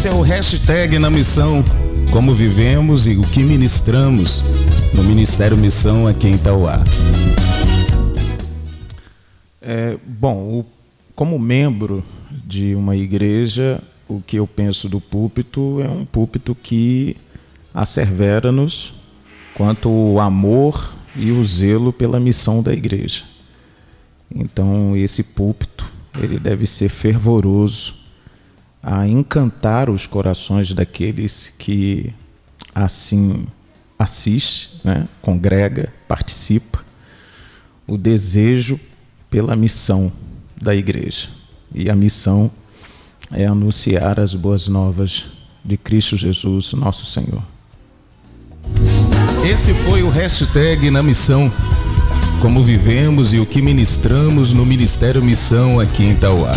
Esse é o hashtag na missão. Como vivemos e o que ministramos no Ministério Missão aqui em Itauá. É, bom, o, como membro de uma igreja, o que eu penso do púlpito é um púlpito que assevera-nos quanto o amor e o zelo pela missão da igreja. Então, esse púlpito, ele deve ser fervoroso a encantar os corações daqueles que assim assiste, né, congrega, participa, o desejo pela missão da igreja. E a missão é anunciar as boas novas de Cristo Jesus, nosso Senhor. Esse foi o hashtag na missão. Como vivemos e o que ministramos no Ministério Missão aqui em Tauá.